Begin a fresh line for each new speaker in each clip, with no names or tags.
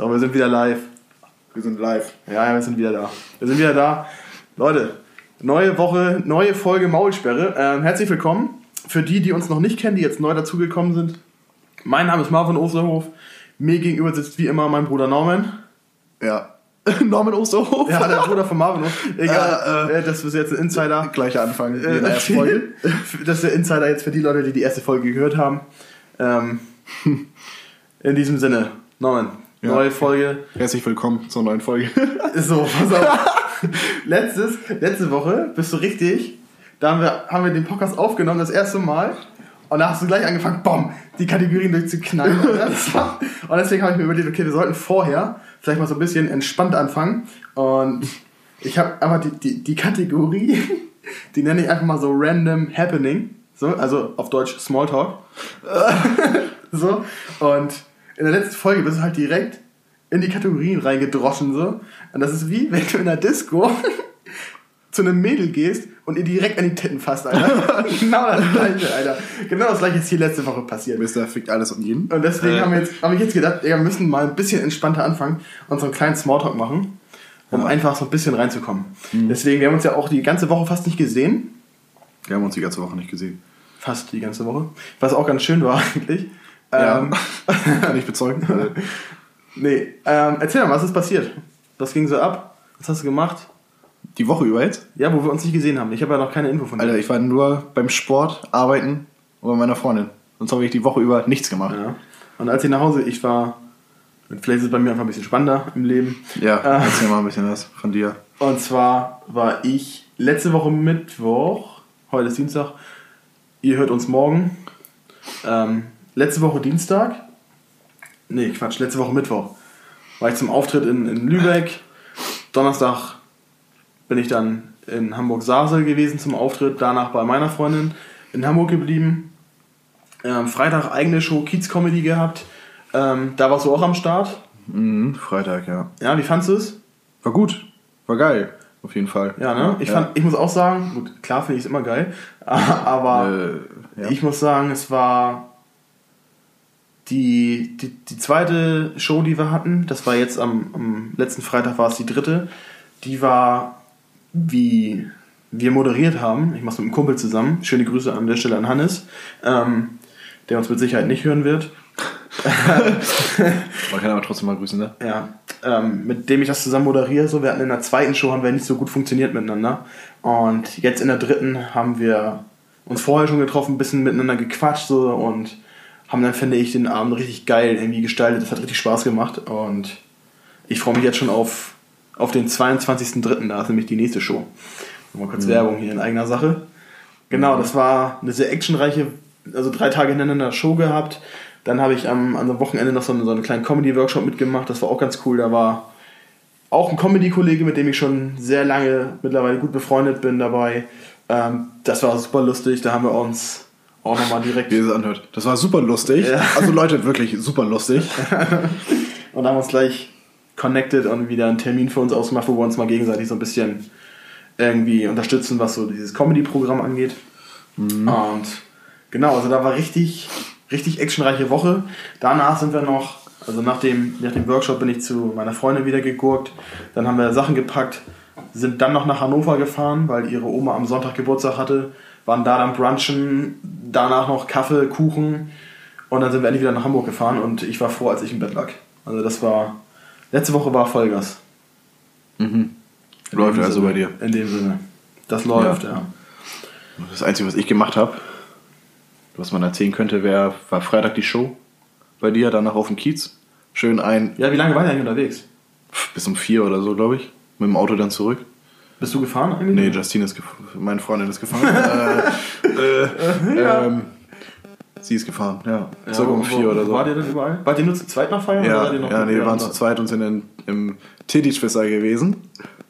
So, wir sind wieder live.
Wir sind live.
Ja, ja, wir sind wieder da. Wir sind wieder da. Leute, neue Woche, neue Folge Maulsperre. Ähm, herzlich willkommen. Für die, die uns noch nicht kennen, die jetzt neu dazugekommen sind. Mein Name ist Marvin Osterhof. Mir gegenüber sitzt wie immer mein Bruder Norman.
Ja. Norman Osterhof?
Ja, der Bruder von Marvin. Egal,
Äh,
äh, das ist jetzt ein Insider.
Gleicher Anfang
Äh,
in der ersten Folge.
Das ist der Insider jetzt für die Leute, die die erste Folge gehört haben. Ähm, in diesem Sinne, Norman,
Ja.
neue Folge.
Herzlich willkommen zur neuen Folge.
So, pass auf. Letztes, letzte Woche bist du richtig. Da haben wir, haben wir den Podcast aufgenommen, das erste Mal. Und da hast du gleich angefangen, bom, die Kategorien durchzuknallen. Und deswegen habe ich mir überlegt, okay, wir sollten vorher vielleicht mal so ein bisschen entspannt anfangen. Und ich habe aber die, die, die Kategorie, die nenne ich einfach mal so Random Happening. So, also auf Deutsch Smalltalk. so. Und in der letzten Folge bist du halt direkt in die Kategorien reingedroschen so. Und das ist wie, wenn du in der Disco zu einem Mädel gehst und ihr direkt an die Titten fasst, Alter. genau das gleiche, Alter. Genau das gleiche ist hier letzte Woche passiert.
Mister fickt alles und jeden.
Und deswegen
Äh,
haben wir jetzt, habe ich jetzt gedacht, wir müssen mal ein bisschen entspannter anfangen und so einen kleinen Smalltalk machen, um
Ja.
einfach so ein bisschen reinzukommen. Deswegen, wir haben uns ja auch die ganze Woche fast nicht gesehen.
Wir haben uns die ganze Woche nicht gesehen.
Fast die ganze Woche. Was auch ganz schön war eigentlich.
Ja.
Ähm,
Kann ich bezeugen.
Nee, ähm, erzähl mal, was ist passiert? Was ging so ab? Was hast du gemacht?
Die Woche über jetzt?
Ja, wo wir uns nicht gesehen haben. Ich habe ja noch keine Info von dir.
Alter, ich war nur beim Sport, arbeiten und bei meiner Freundin. Sonst habe ich die Woche über nichts gemacht.
Ja. Und als ich nach Hause, ich war, vielleicht ist es bei mir einfach ein bisschen spannender im Leben.
Ja,
Äh.
erzähl mal ein bisschen was von dir.
Und zwar war ich letzte Woche Mittwoch, heute ist Dienstag, ihr hört uns morgen. Ähm, letzte Woche Dienstag, nee, Quatsch, letzte Woche Mittwoch, war ich zum Auftritt in, in Lübeck. Donnerstag bin ich dann in Hamburg-Sasel gewesen zum Auftritt, danach bei meiner Freundin in Hamburg geblieben. Ähm, Freitag eigene Show Kiez Comedy gehabt. Ähm, da warst du auch am Start.
Mhm, Freitag, ja.
Ja, wie fandst du es?
War gut. War geil. Auf jeden Fall.
Ja, ne? Ich,
ja.
fand, ich muss auch sagen, gut, klar finde ich es immer geil, aber
Äh, ja.
ich muss sagen, es war die, die, die zweite Show, die wir hatten, das war jetzt am, am letzten Freitag war es die dritte, die war, wie wir moderiert haben, ich mache es mit einem Kumpel zusammen, schöne Grüße an der Stelle an Hannes, ähm, der uns mit Sicherheit nicht hören wird,
Man kann aber trotzdem mal grüßen, ne?
ja, ähm, mit dem ich das zusammen moderiere. So, wir hatten in der zweiten Show haben wir nicht so gut funktioniert miteinander. Und jetzt in der dritten haben wir uns vorher schon getroffen, ein bisschen miteinander gequatscht so und haben dann, finde ich, den Abend richtig geil irgendwie gestaltet. Das hat richtig Spaß gemacht und ich freue mich jetzt schon auf, auf den 22.03. Da ist nämlich die nächste Show. Nochmal kurz Werbung hier in eigener Sache. Genau, das war eine sehr actionreiche, also drei Tage hintereinander Show gehabt. Dann habe ich am, am Wochenende noch so einen, so einen kleinen Comedy-Workshop mitgemacht. Das war auch ganz cool. Da war auch ein Comedy-Kollege, mit dem ich schon sehr lange mittlerweile gut befreundet bin dabei. Ähm, das war super lustig. Da haben wir uns auch nochmal direkt
Wie es anhört. Das war super lustig.
Ja.
Also Leute, wirklich super lustig.
und haben uns gleich connected und wieder einen Termin für uns ausgemacht, wo wir uns mal gegenseitig so ein bisschen irgendwie unterstützen, was so dieses Comedy-Programm angeht. Und genau, also da war richtig, richtig actionreiche Woche. Danach sind wir noch, also nach dem, nach dem Workshop bin ich zu meiner Freundin wieder gegurkt. Dann haben wir Sachen gepackt, sind dann noch nach Hannover gefahren, weil ihre Oma am Sonntag Geburtstag hatte, waren da dann brunchen, danach noch Kaffee, Kuchen und dann sind wir endlich wieder nach Hamburg gefahren und ich war froh, als ich im Bett lag. Also das war, letzte Woche war Vollgas. In
Läuft also
Sinne.
bei dir.
In dem Sinne. Das läuft, ja.
Das Einzige, was ich gemacht habe, was man erzählen könnte, wär, war Freitag die Show bei dir, danach auf dem Kiez. Schön ein,
Ja, wie lange war der eigentlich unterwegs?
bis um vier oder so, glaube ich. Mit dem Auto dann zurück.
Bist du gefahren eigentlich?
Nee, Justine ist gefahren. Meine Freundin ist gefahren. äh, äh, ähm, sie ist gefahren, ja.
Ja,
Circa um vier oder so.
Wart ihr denn überall? Wart ihr nur zu zweit noch feiern? oder
Ja,
ihr noch
ja nee, wir waren zu zweit und sind in, im Titty-Schwisser gewesen.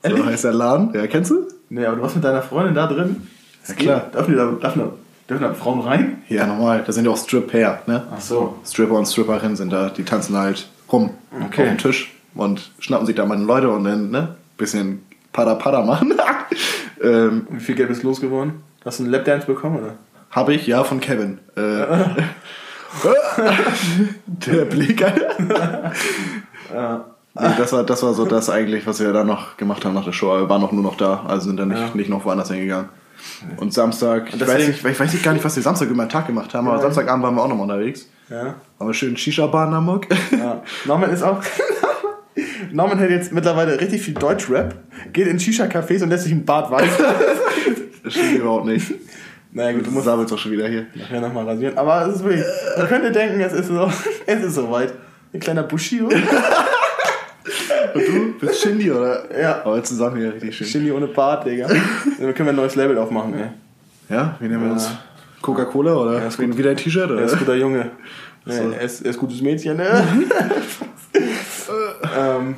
So
Ehrlich?
heißt der Laden. Ja, kennst du?
Nee, aber du warst mit deiner Freundin da drin?
Ja, klar.
Dürfen, die da, dürfen, da, dürfen da Frauen rein?
Ja, normal. Da sind ja auch Strip-Pair, ne?
Ach so.
Stripper und Stripperinnen sind da, die tanzen halt rum
Okay.
auf dem Tisch und schnappen sich da mal Leute und dann, ne? Bisschen Pada-Pada machen. ähm,
Wie viel Geld bist du losgeworden? Hast du einen Lapdance bekommen, oder?
Habe ich, ja, von Kevin. Äh, der Blick, Alter.
Ja.
Nee, das war, das war so das eigentlich, was wir dann noch gemacht haben nach der Show. Wir waren noch nur noch da, also sind dann nicht,
Ja.
nicht noch woanders hingegangen. Und Samstag, ich,
deswegen-
weiß nicht, ich weiß nicht gar nicht, was wir Samstag über den Tag gemacht haben, aber
Ja.
Samstagabend waren wir auch noch mal unterwegs.
Ja.
Waren wir schön Shisha-Bar in Hamburg.
ja. Norman ist auch. Norman hört jetzt mittlerweile richtig viel Deutsch-Rap, geht in Shisha-Cafés und lässt sich ein Bart weiß.
Das stimmt überhaupt nicht.
naja, gut, du musst
sabbelst auch schon wieder hier.
nachher nochmal rasieren. Aber es ist wirklich. Man könnte denken, es ist so. Es ist soweit. Ein kleiner Bushido.
Und du bist Shindy, oder?
Ja.
Aber zusammen hier richtig schön.
Shindy ohne Bart, Digga. Dann können wir ein neues Label aufmachen, ey.
Ja, wie nennen wir
Ja.
uns? Coca-Cola oder
Ja, ist gut.
wieder ein T-Shirt?
Er
Oder?
ist ein guter Junge.
So.
Er, ist, er ist gutes Mädchen, ne? ähm,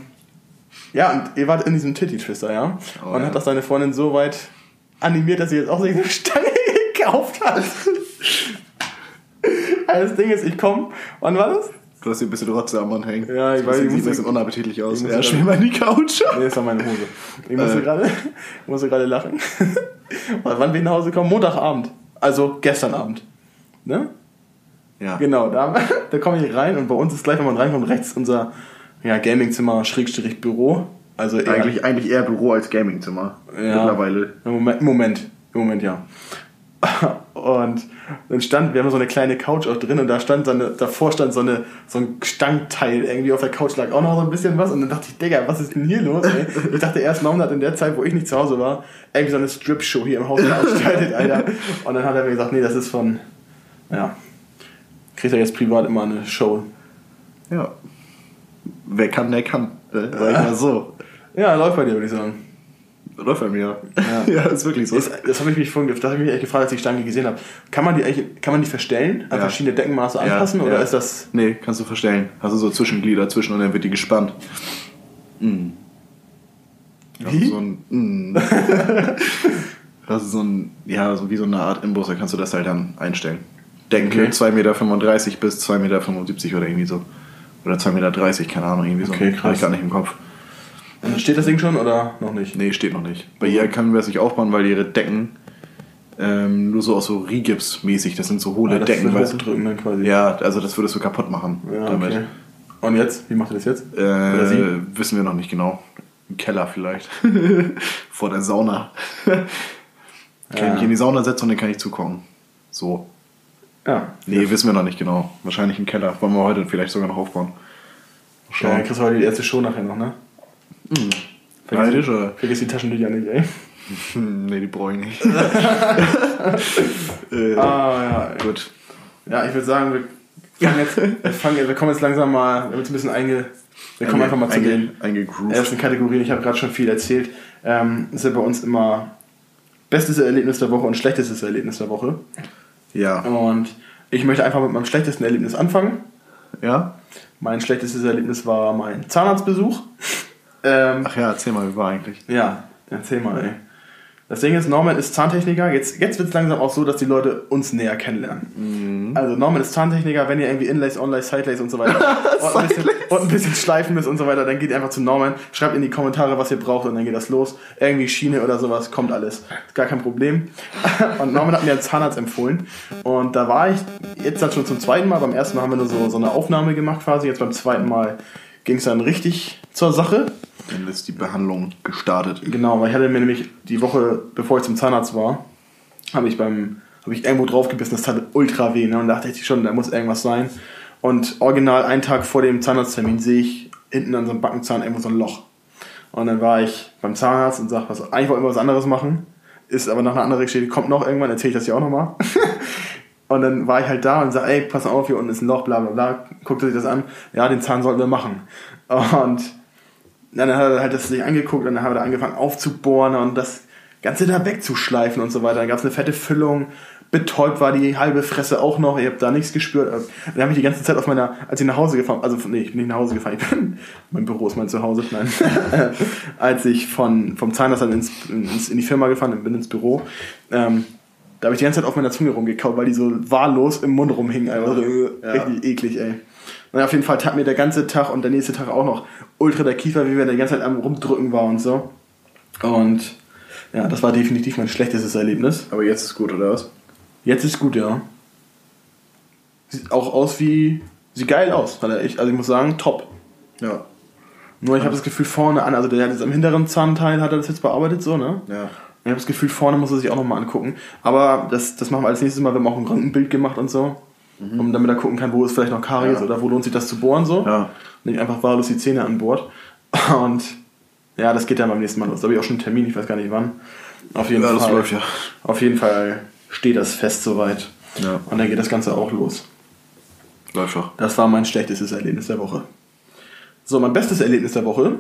ja, und ihr wart in diesem Titty-Twister, ja?
Oh,
und
ja.
hat das seine Freundin so weit animiert, dass sie jetzt auch so eine Stange gekauft hat. Also das Ding ist, ich komme, wann war das?
Du hast hier ein bisschen Rotze am Mann hängen.
Ja, ich
Das
weiß, ich
Sieht ein bisschen unappetitlich aus.
ich
Ja, schmier mal in die Couch.
Nee, das war meine Hose. Ich musste
Äh.
gerade musste gerade lachen. Wann wir nach Hause kommen? Montagabend. Also gestern Abend. Ne?
Ja.
Genau, da, da komme ich rein und bei uns ist gleich, wenn man reinkommt, rechts unser ja, Gamingzimmer, Schrägstrich Büro. Also eher,
Eigentlich, eigentlich eher Büro als Gamingzimmer.
Ja.
Mittlerweile.
Im Moment, im Moment, im Moment ja. Und dann stand, wir haben so eine kleine Couch auch drin und da stand so eine, davor stand so, eine, so ein Stangteil irgendwie auf der Couch lag auch noch so ein bisschen was und dann dachte ich, Digga, was ist denn hier los? Ey? Ich dachte erst, Norman hat in der Zeit, wo ich nicht zu Hause war, irgendwie so eine Strip-Show hier im Haus veranstaltet, Alter. Und dann hat er mir gesagt, nee, das ist von, ja, kriegt er jetzt privat immer eine Show.
Ja. Wer kann, der kann. Äh, Sag ich mal so.
Ja, läuft bei dir, würde ich sagen.
Läuft bei mir.
Ja.
Ja, ist wirklich so.
Ist, das habe ich mich vorhin, das habe ich mich echt gefragt, als ich die Stange gesehen habe. Kann man die eigentlich, kann man die verstellen, an
Ja.
verschiedene Deckenmaße anpassen
Ja,
oder ist das
Nee, kannst du verstellen. Hast du so Zwischenglieder zwischen und dann wird die gespannt. Also
Wie?
so ein. Mm. Das ist so ein, ja, so wie so eine Art Imbus, da kannst du das halt dann einstellen. Denke
Okay.
2,35 Meter bis 2,75 Meter oder irgendwie so. Oder 2,30 Meter, keine Ahnung, irgendwie so.
Okay, krass.
Hab ich gar nicht im Kopf.
Steht das Ding schon oder noch nicht?
Nee, steht noch nicht. Bei ihr können wir es nicht aufbauen, weil ihre Decken ähm, nur so aus so Rigips-mäßig, das sind so hohle
Ja, das
Decken. du?
hochdrücken dann quasi.
Ja, also das würdest du kaputt machen
Ja,
damit.
okay. Und jetzt? Wie macht ihr das jetzt?
Äh, wissen wir noch nicht genau. Im Keller vielleicht. Vor der Sauna. Kann ich
Ja.
mich in die Sauna setzen und dann kann ich zugucken. So.
Ja.
Nee, wissen wir noch nicht genau. Wahrscheinlich im Keller. Wollen wir heute vielleicht sogar noch aufbauen. Mal
Ja,
Schauen.
dann kriegst du heute die erste Show nachher noch, ne?
Neidisch, oder?
Vergiss die Taschentücher nicht, ey.
Hm, nee, die brauche ich nicht. äh,
Ah, ja.
Gut.
Ja, ich würde sagen, wir fangen jetzt, wir, fangen, wir kommen jetzt langsam mal, wir haben jetzt ein bisschen einge... Wir kommen einfach mal zu den ersten Kategorien. Ich habe gerade schon viel erzählt. Ähm, ist ja bei uns immer bestes Erlebnis der Woche und schlechtestes Erlebnis der Woche.
Ja.
Und ich möchte einfach mit meinem schlechtesten Erlebnis anfangen.
Ja?
Mein schlechtestes Erlebnis war mein Zahnarztbesuch. Ähm,
Ach ja, erzähl mal, wie war eigentlich?
ja, erzähl mal, ey. Das Ding ist, Norman ist Zahntechniker. Jetzt, jetzt wird es langsam auch so, dass die Leute uns näher kennenlernen. Also Norman ist Zahntechniker, wenn ihr irgendwie Inlays, Onlays, Sidelays und so weiter und, ein bisschen, und ein bisschen schleifen müsst und so weiter, dann geht einfach zu Norman, schreibt in die Kommentare, was ihr braucht und dann geht das los. Irgendwie Schiene oder sowas, kommt alles. Ist gar kein Problem. Und Norman hat mir einen Zahnarzt empfohlen und da war ich jetzt dann schon zum zweiten Mal. Beim ersten Mal haben wir nur so, so eine Aufnahme gemacht quasi. Jetzt beim zweiten Mal ging es dann richtig zur Sache.
Dann ist die Behandlung gestartet.
Genau, weil ich hatte mir nämlich die Woche, bevor ich zum Zahnarzt war, habe ich beim habe ich irgendwo draufgebissen, das tat ultra weh, ne? Und da dachte ich schon, da muss irgendwas sein. Und original einen Tag vor dem Zahnarzttermin sehe ich hinten an so einem Backenzahn irgendwo so ein Loch. Und dann war ich beim Zahnarzt und sag, was, eigentlich wollte ich was anderes machen, ist aber nach einer anderen Geschichte, kommt noch irgendwann, erzähle ich das ja auch nochmal. und dann war ich halt da und sag, ey, pass auf, hier unten ist ein Loch, bla bla bla. Guckte sich das an, ja, den Zahn sollten wir machen. Und dann hat er halt das sich angeguckt und dann haben wir da angefangen aufzubohren und das Ganze da wegzuschleifen und so weiter. Dann gab es eine fette Füllung, betäubt war die halbe Fresse auch noch, ich habe da nichts gespürt. Dann habe ich die ganze Zeit auf meiner, als ich nach Hause gefahren, also nee, ich bin nicht nach Hause gefahren, ich bin, mein Büro ist mein Zuhause, nein. als ich von, vom Zahnarzt dann ins, ins, in die Firma gefahren bin, ins Büro, ähm, da habe ich die ganze Zeit auf meiner Zunge rumgekaut, weil die so wahllos im Mund rumhing. Einfach so, äh,
Ja.
richtig eklig, ey. Und auf jeden Fall tat mir der ganze Tag und der nächste Tag auch noch ultra der Kiefer, wie wir die ganze Zeit am rumdrücken war und so. Und ja, das war definitiv mein schlechtestes Erlebnis.
Aber jetzt ist gut, oder was?
Jetzt ist gut, ja. Sieht auch aus wie. Sieht geil aus. Er echt, also ich muss sagen, top.
Ja.
Nur ich habe das Gefühl vorne an, also der hat jetzt am hinteren Zahnteil hat er das jetzt bearbeitet so, ne?
Ja.
Ich habe das Gefühl, vorne muss er sich auch nochmal angucken. Aber das, das machen wir als nächstes Mal. Wir haben auch ein Röntgenbild gemacht und so. Um, damit er gucken kann, wo ist vielleicht noch Karies
Ja.
oder wo lohnt sich das zu bohren so.
Ja.
Nicht einfach wahllos die Zähne an Bord. Und ja, das geht dann beim nächsten Mal los. Da habe ich auch schon einen Termin, ich weiß gar nicht wann. Auf jeden
Ja,
Fall.
das läuft ja.
Auf jeden Fall steht das fest soweit.
Ja.
Und dann geht das Ganze auch los.
Läuft doch.
Das war mein schlechtestes Erlebnis der Woche. So, mein bestes Erlebnis der Woche.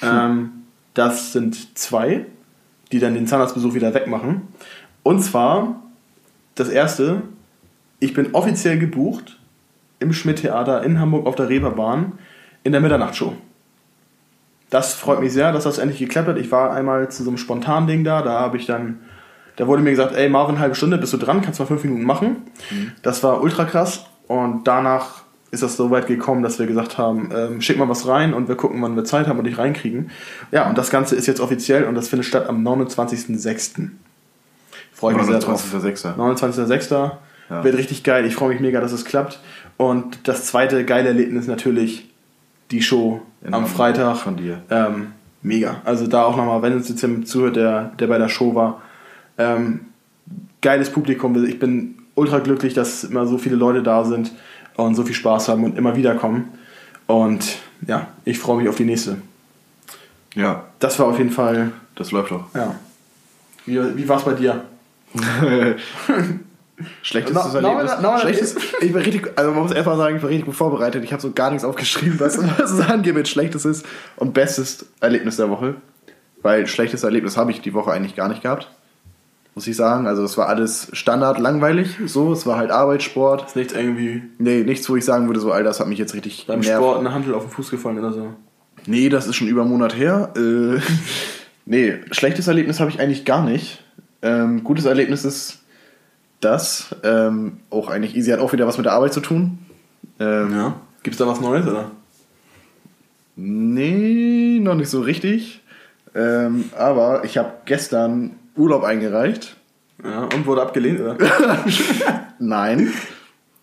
Ähm, das sind zwei, die dann den Zahnarztbesuch wieder wegmachen. Und zwar, das erste, ich bin offiziell gebucht im Schmidt-Theater in Hamburg auf der Reeperbahn in der Mitternachtsshow. Das freut mich sehr, dass das endlich geklappt hat. Ich war einmal zu so einem spontanen Ding da, da habe ich dann, da wurde mir gesagt, ey Marvin, halbe Stunde, bist du dran, kannst mal fünf Minuten machen. Das war ultra krass und danach ist das so weit gekommen, dass wir gesagt haben, ähm, schick mal was rein und wir gucken, wann wir Zeit haben und dich reinkriegen. Ja, und das Ganze ist jetzt offiziell und das findet statt am 29.06. Freue ich mich sehr drauf.
29.06.
29.06.
Ja.
Wird richtig geil. Ich freue mich mega, dass es klappt. Und das zweite geile Erlebnis natürlich die Show
In
am
Hamburg
Freitag.
von dir.
Ähm, mega. Also da auch nochmal, wenn uns jetzt jemand zuhört, der, der bei der Show war. Ähm, geiles Publikum. Ich bin ultra glücklich, dass immer so viele Leute da sind und so viel Spaß haben und immer wieder kommen. Und ja, ich freue mich auf die nächste.
Ja,
Das war auf jeden Fall,
das läuft doch.
ja. Wie, wie war es bei dir? Na-
Erlebnis.
na- na-
Schlechtes, ich war richtig, also man muss erstmal sagen, ich war richtig gut vorbereitet. Ich habe so gar nichts aufgeschrieben, was, was es angeht mit Schlechtestes und Bestes Erlebnis der Woche. Weil schlechtes Erlebnis habe ich die Woche eigentlich gar nicht gehabt. Muss ich sagen. Also es war alles Standard langweilig. So, es war halt Arbeit, Sport.
Ist nicht irgendwie
Nee, nichts, wo ich sagen würde, so, Alter, das hat mich jetzt richtig
beim
genervt.
Sport eine Handel auf den Fuß gefallen oder so?
Nee, das ist schon über einen Monat her. Äh, nee, schlechtes Erlebnis habe ich eigentlich gar nicht. Ähm, gutes Erlebnis ist das. Ähm, auch eigentlich easy, hat auch wieder was mit der Arbeit zu tun. Ähm,
Ja. Gibt es da was Neues, oder?
Nee, noch nicht so richtig. Ähm, aber ich habe gestern Urlaub eingereicht.
Ja, und wurde abgelehnt, oder?
Nein.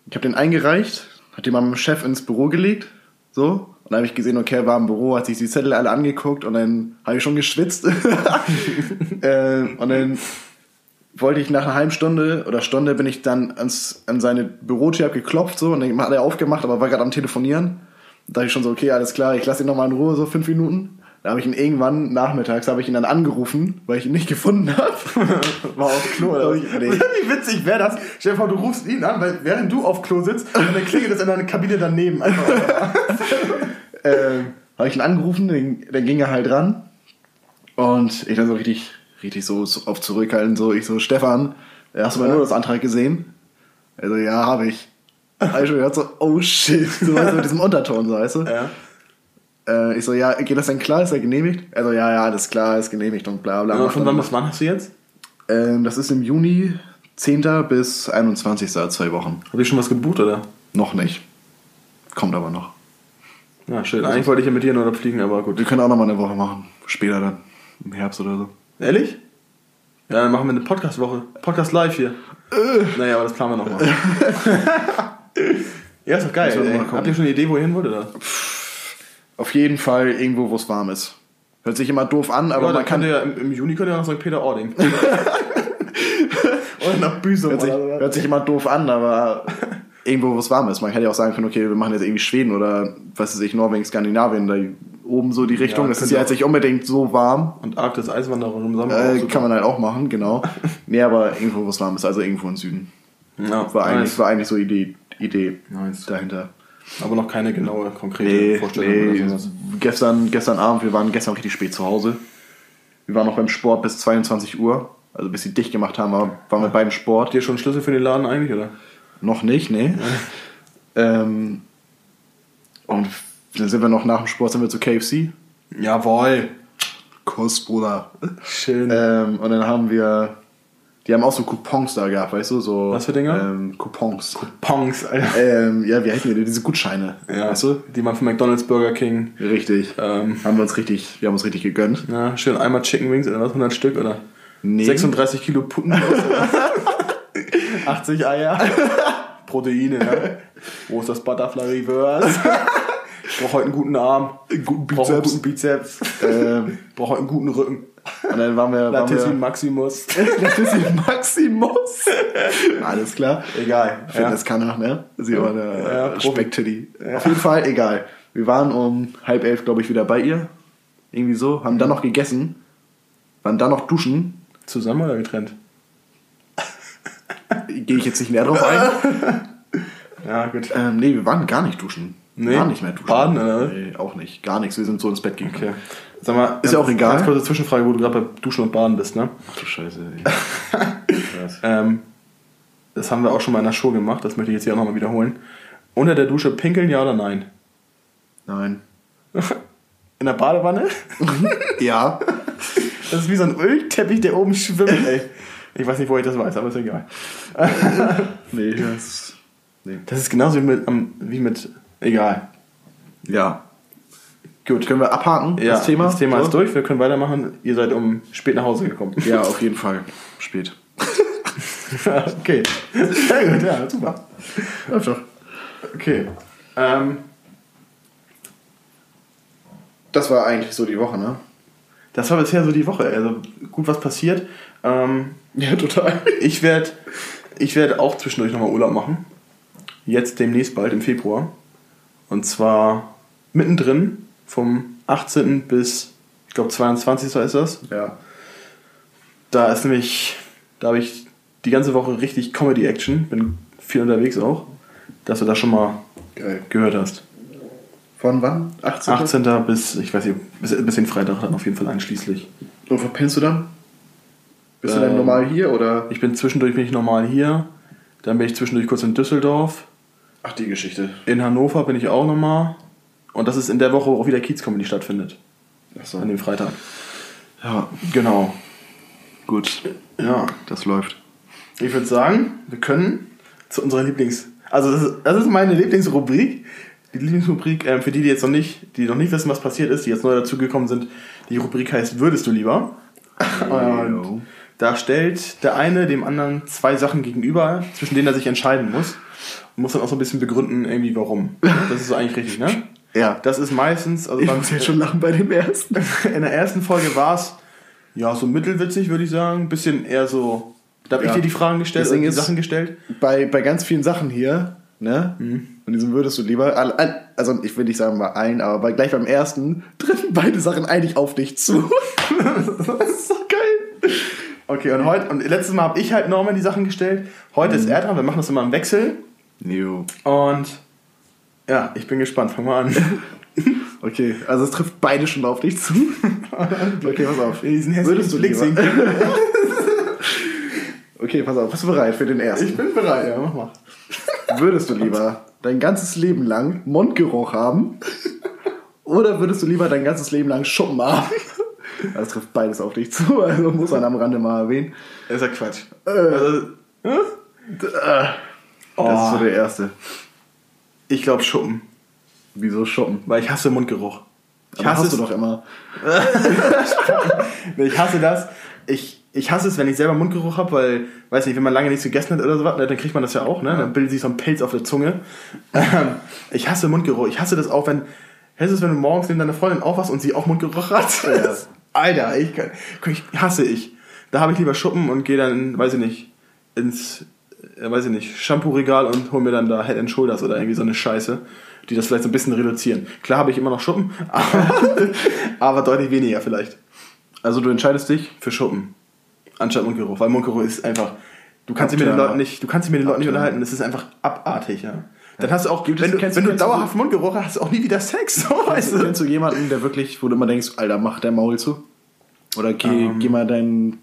Ich habe den eingereicht, hat den meinem Chef ins Büro gelegt. So. Und dann habe ich gesehen, okay, er war im Büro, hat sich die Zettel alle angeguckt und dann habe ich schon geschwitzt. äh, und dann wollte ich nach einer halben Stunde oder Stunde bin ich dann ans, an seine Bürotür geklopft so und dann hat er aufgemacht, aber war gerade am Telefonieren. Da dachte ich schon so, okay, alles klar, ich lasse ihn nochmal in Ruhe, so fünf Minuten. Da habe ich ihn irgendwann nachmittags habe ich ihn dann angerufen, weil ich ihn nicht gefunden habe.
War auf Klo, oder?
Nee.
Wie witzig wäre das? Stell dir vor, du rufst ihn an, weil während du auf Klo sitzt und dann klingelt es in deiner Kabine daneben.
Ähm, habe ich ihn angerufen, dann, dann ging er halt ran. Und ich dann so richtig, richtig so, so auf zurückhalten, so, ich so, Stefan, hast du mal nur das Antrag gesehen? Also, ja, habe ich. Hab ich schon gehört, so, oh shit, so, weißt du, mit diesem Unterton, so, weißt du?
ja.
Äh, ich so, ja, geht das denn klar, ist er genehmigt? Also, ja, ja, alles klar, ist genehmigt und bla bla. Macht
von wann bis wann hast du jetzt?
ähm, das ist im Juni, 10. bis 21. zwei Wochen.
Hab ich schon was gebucht, oder?
Noch nicht. Kommt aber noch.
Ja, schön. Eigentlich wollte ich ja mit dir Urlaub fliegen, aber gut.
Wir können auch noch mal eine Woche machen. Später dann. Im Herbst oder so.
Ehrlich? Ja, dann machen wir eine Podcast-Woche. Podcast live hier. Naja, aber das planen wir nochmal. ja, ist doch geil. Ey. Habt ihr schon eine Idee, wo ihr hin wollt, oder?
Auf jeden Fall irgendwo, wo es warm ist. Hört sich immer doof an, aber
Aber
man kann.
ja, im, im Juni könnt ihr auch nach St. Peter-Ording. oder nach Büsum.
Hört sich, hört sich immer doof an, aber irgendwo, wo es warm ist. Man kann ja auch sagen können, okay, wir machen jetzt irgendwie Schweden oder was weiß ich, Norwegen, Skandinavien, da oben so die Richtung.
Ja,
das ist ja jetzt nicht unbedingt so warm.
Und Arktis Eiswanderung im Sommer.
Äh, kann man halt auch machen, genau. nee, aber irgendwo, wo es warm ist, also irgendwo im Süden.
ja,
War eigentlich,
nice.
war eigentlich so Idee, Idee
Nice.
dahinter.
Aber noch keine genaue, konkrete
Nee,
Vorstellung
nee,
oder sowas.
gestern, gestern Abend, wir waren gestern richtig spät zu Hause. Wir waren noch beim Sport bis 22 Uhr. Also bis sie dicht gemacht haben, waren wir beim Sport.
Habt ihr schon Schlüssel für den Laden eigentlich, oder?
Noch nicht, nee. ähm, und dann sind wir noch nach dem Sport sind wir zu KFC.
Jawohl.
Kuss, Bruder.
Schön.
Ähm, und dann haben wir, die haben auch so Coupons da gehabt, weißt du? So,
Was für Dinger?
Ähm, Coupons.
Pongs, Alter.
ähm, ja, wie heißen die? Diese Gutscheine.
Ja,
Weißt du?
die man von McDonalds, Burger King.
Richtig.
Ähm,
Haben wir uns richtig, wir haben uns richtig gegönnt.
ja, schön einmal Chicken Wings oder was? 100 Stück oder?
Nee.
36 Kilo Putten. 80 Eier. Proteine, ne? Wo ist das Butterfly Reverse? Brauch heute einen guten Arm.
Einen guten
Brauch einen
Bizeps.
guten Bizeps.
Ähm,
Brauch heute einen guten Rücken.
und dann waren wir.
Latissimus Maximus.
Latissimus Maximus. Alles klar.
Egal.
Fitness kann er, ne? Sie war
Ja,
eine
Profi.
Specktitty. Auf jeden Fall, egal. Wir waren um halb elf, glaube ich, wieder bei ihr. Irgendwie so. Haben dann noch gegessen. Waren dann noch duschen.
Zusammen oder getrennt?
Gehe ich jetzt nicht näher drauf ein.
Ja, gut.
ähm, nee, wir waren gar nicht duschen.
Nee?
Gar nicht mehr duschen.
Baden, oder?
Nee, auch nicht. Gar nichts. Wir sind so ins Bett gegangen.
Okay. Sag mal,
Ist ja auch egal.
Ganz kurze Zwischenfrage, wo du gerade bei Duschen und Baden bist, ne?
Ach du Scheiße.
Ähm, das haben wir auch schon mal in der Show gemacht, das möchte ich jetzt hier auch nochmal wiederholen. Unter der Dusche pinkeln, ja oder nein?
Nein.
In der Badewanne?
Ja.
Das ist wie so ein Ölteppich, der oben schwimmt, ey. Ich weiß nicht, wo ich das weiß, aber ist egal.
Nee, das. Nee.
Das ist genauso wie mit, wie mit egal.
Ja.
Gut.
Können wir abhaken,
Ja,
das Thema?
Das Thema
So?
ist durch, wir können weitermachen. Ihr seid um spät nach Hause gekommen.
Ja, auf jeden Fall. Spät.
okay. Sehr gut, ja, super.
Läuft doch.
Okay. Ähm,
Das war eigentlich so die Woche, ne?
das war bisher so die Woche. Also gut, was passiert. Ähm,
Ja, total.
ich werde ich werd auch zwischendurch nochmal Urlaub machen. Jetzt demnächst bald im Februar. Und zwar mittendrin vom 18. bis, ich glaube, 22. ist das.
Ja.
Da ist nämlich, da habe ich die ganze Woche richtig Comedy-Action. Bin viel unterwegs auch. Dass du das schon mal
Geil.
gehört hast.
Von wann? 18.
18. bis, ich weiß nicht, bis, bis den Freitag dann auf jeden Fall einschließlich.
Und wo pennst du dann? Bist du dann
Ähm,
normal hier oder?
Ich bin zwischendurch bin ich normal hier. Dann bin ich zwischendurch kurz in Düsseldorf.
Ach, die Geschichte.
In Hannover bin ich auch nochmal. Und das ist in der Woche, wo auch wieder Kiez-Comedy stattfindet.
Achso.
An dem Freitag.
Ja,
Genau.
gut.
Ja.
Das läuft.
Ich würde sagen, wir können zu unserer Lieblings... Also das ist, das ist meine Lieblingsrubrik. Die Lieblingsrubrik, ähm, für die, die jetzt noch nicht, die noch nicht wissen, was passiert ist, die jetzt neu dazugekommen sind, die Rubrik heißt Würdest du lieber? Und da stellt der eine dem anderen zwei Sachen gegenüber, zwischen denen er sich entscheiden muss. Und muss dann auch so ein bisschen begründen, irgendwie warum. Das ist so eigentlich richtig, ne?
Ja.
Das ist meistens, also
Ich muss jetzt schon lachen bei dem ersten.
in der ersten Folge war es ja so mittelwitzig, würde ich sagen. Bisschen eher so. Da habe
Ja.
ich dir die Fragen gestellt, die Sachen gestellt.
Bei, bei ganz vielen Sachen hier, ne? Und diesem würdest du lieber, also ich will nicht sagen bei allen, aber gleich beim ersten treffen beide Sachen eigentlich auf dich zu. das ist so geil.
Okay, und heute, und letztes Mal habe ich halt Norman die Sachen gestellt. Heute ist er dran, wir machen das immer im Wechsel.
Jo.
Und ja, ich bin gespannt, fang mal an.
Okay, also es trifft beide schon auf dich zu. Okay, pass auf.
Diesen
Würdest du
Blick sehen.
Okay, pass auf, bist du bereit für den ersten?
Ich bin bereit, ja, mach mal.
Würdest du lieber dein ganzes Leben lang Mundgeruch haben? Oder würdest du lieber dein ganzes Leben lang Schuppen haben? Das trifft beides auf dich zu, also muss man am Rande mal erwähnen.
Das ist ja Quatsch. Also, hä?
Das ist so der erste.
ich glaube Schuppen,
Wieso Schuppen?
weil ich hasse Mundgeruch. Ich hasse
hast
es,
du doch immer.
Ich hasse das. Ich, ich hasse es, wenn ich selber Mundgeruch habe, weil, weiß nicht, wenn man lange nichts gegessen hat oder so, ne, dann kriegt man das ja auch, ne? Dann bildet sich so ein Pelz auf der Zunge. Ähm, ich hasse Mundgeruch. Ich hasse das auch, wenn. Hältst du es, wenn du morgens neben deiner Freundin aufwachst und sie auch Mundgeruch hat?
Ja.
Alter, ich, kann- ich hasse ich. Da habe ich lieber Schuppen und gehe dann, weiß ich nicht, ins, äh, weiß ich nicht, Shampoo-Regal und hol mir dann da Head and Shoulders oder irgendwie so eine Scheiße, die das vielleicht so ein bisschen reduzieren. Klar habe ich immer noch Schuppen, aber, aber deutlich weniger vielleicht.
Also du entscheidest dich?
Für Schuppen. Anstatt Mundgeruch. Weil Mundgeruch ist einfach. Du kannst dich mit den. Leuten nicht, du kannst dich mit den Leuten nicht unterhalten. Das ist einfach abartig, ja. Dann hast du auch,
Gibt
wenn du, wenn
du-
dauerhaft Mundgeruch hast, hast du auch nie wieder Sex. So, weißt du?
Kennst du jemanden, der wirklich, wo du immer denkst, Alter, mach dein Maul zu? Oder geh,
Ähm.
geh mal dein.